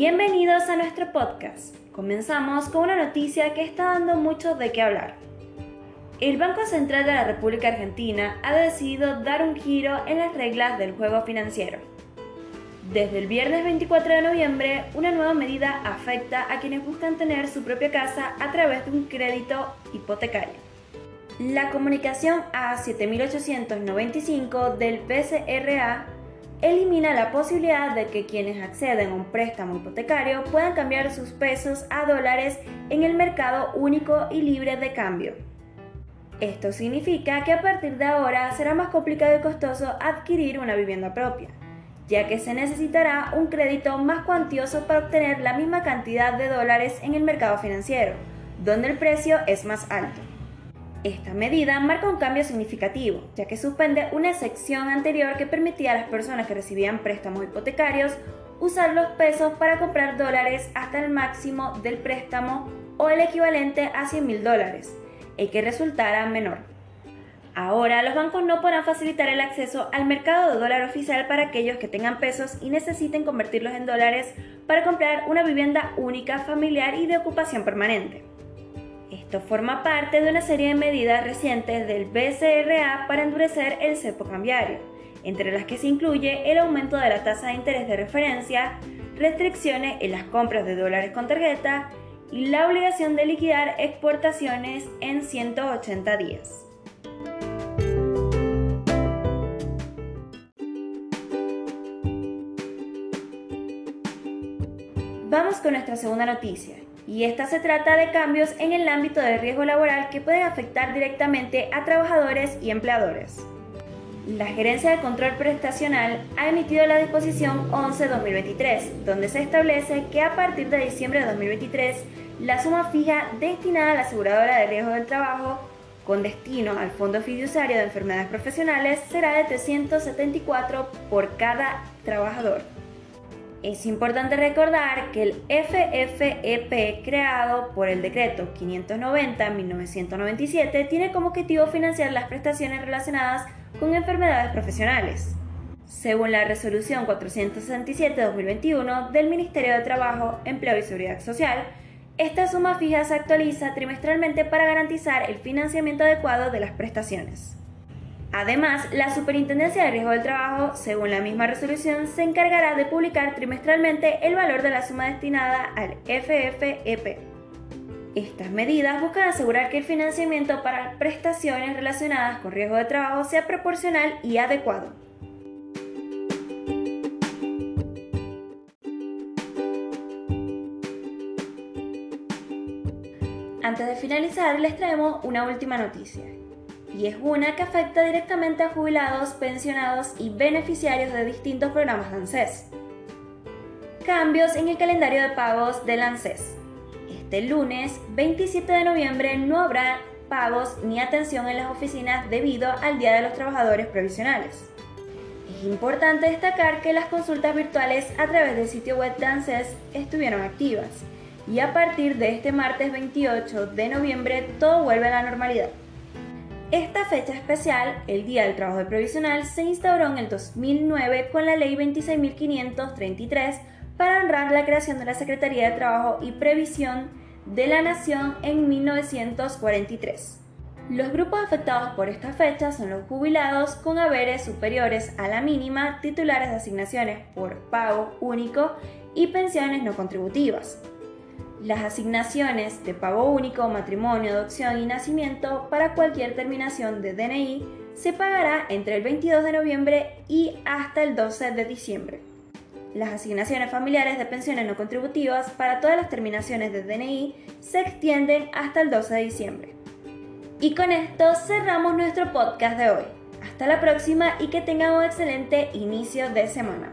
Bienvenidos a nuestro podcast. Comenzamos con una noticia que está dando mucho de qué hablar. El Banco Central de la República Argentina ha decidido dar un giro en las reglas del juego financiero. Desde el viernes 24 de noviembre, una nueva medida afecta a quienes buscan tener su propia casa a través de un crédito hipotecario. La comunicación A7895 del PCRA elimina la posibilidad de que quienes acceden a un préstamo hipotecario puedan cambiar sus pesos a dólares en el mercado único y libre de cambio. Esto significa que a partir de ahora será más complicado y costoso adquirir una vivienda propia, ya que se necesitará un crédito más cuantioso para obtener la misma cantidad de dólares en el mercado financiero, donde el precio es más alto. Esta medida marca un cambio significativo, ya que suspende una sección anterior que permitía a las personas que recibían préstamos hipotecarios usar los pesos para comprar dólares hasta el máximo del préstamo o el equivalente a 100 mil dólares, el que resultara menor. Ahora los bancos no podrán facilitar el acceso al mercado de dólar oficial para aquellos que tengan pesos y necesiten convertirlos en dólares para comprar una vivienda única, familiar y de ocupación permanente. Esto forma parte de una serie de medidas recientes del BCRA para endurecer el cepo cambiario, entre las que se incluye el aumento de la tasa de interés de referencia, restricciones en las compras de dólares con tarjeta y la obligación de liquidar exportaciones en 180 días. Vamos con nuestra segunda noticia, y esta se trata de cambios en el ámbito del riesgo laboral que pueden afectar directamente a trabajadores y empleadores. La Gerencia de Control Prestacional ha emitido la disposición 11-2023, donde se establece que a partir de diciembre de 2023, la suma fija destinada a la aseguradora de riesgo del trabajo con destino al Fondo Fiduciario de Enfermedades Profesionales será de 374 por cada trabajador. Es importante recordar que el FFEP creado por el decreto 590-1997 tiene como objetivo financiar las prestaciones relacionadas con enfermedades profesionales. Según la resolución 467-2021 del Ministerio de Trabajo, Empleo y Seguridad Social, esta suma fija se actualiza trimestralmente para garantizar el financiamiento adecuado de las prestaciones. Además, la Superintendencia de Riesgo del Trabajo, según la misma resolución, se encargará de publicar trimestralmente el valor de la suma destinada al FFEP. Estas medidas buscan asegurar que el financiamiento para prestaciones relacionadas con riesgo de trabajo sea proporcional y adecuado. Antes de finalizar, les traemos una última noticia y es una que afecta directamente a jubilados, pensionados y beneficiarios de distintos programas de ANSES. Cambios en el calendario de pagos del ANSES. Este lunes 27 de noviembre no habrá pagos ni atención en las oficinas debido al Día de los Trabajadores Provisionales. Es importante destacar que las consultas virtuales a través del sitio web de ANSES estuvieron activas y a partir de este martes 28 de noviembre todo vuelve a la normalidad. Esta fecha especial, el Día del Trabajo Provisional, se instauró en el 2009 con la Ley 26.533 para honrar la creación de la Secretaría de Trabajo y Previsión de la Nación en 1943. Los grupos afectados por esta fecha son los jubilados con haberes superiores a la mínima, titulares de asignaciones por pago único y pensiones no contributivas las asignaciones de pago único, matrimonio, adopción y nacimiento para cualquier terminación de DNI se pagará entre el 22 de noviembre y hasta el 12 de diciembre. Las asignaciones familiares de pensiones no contributivas para todas las terminaciones de DNI se extienden hasta el 12 de diciembre. Y con esto cerramos nuestro podcast de hoy. Hasta la próxima y que tengan un excelente inicio de semana.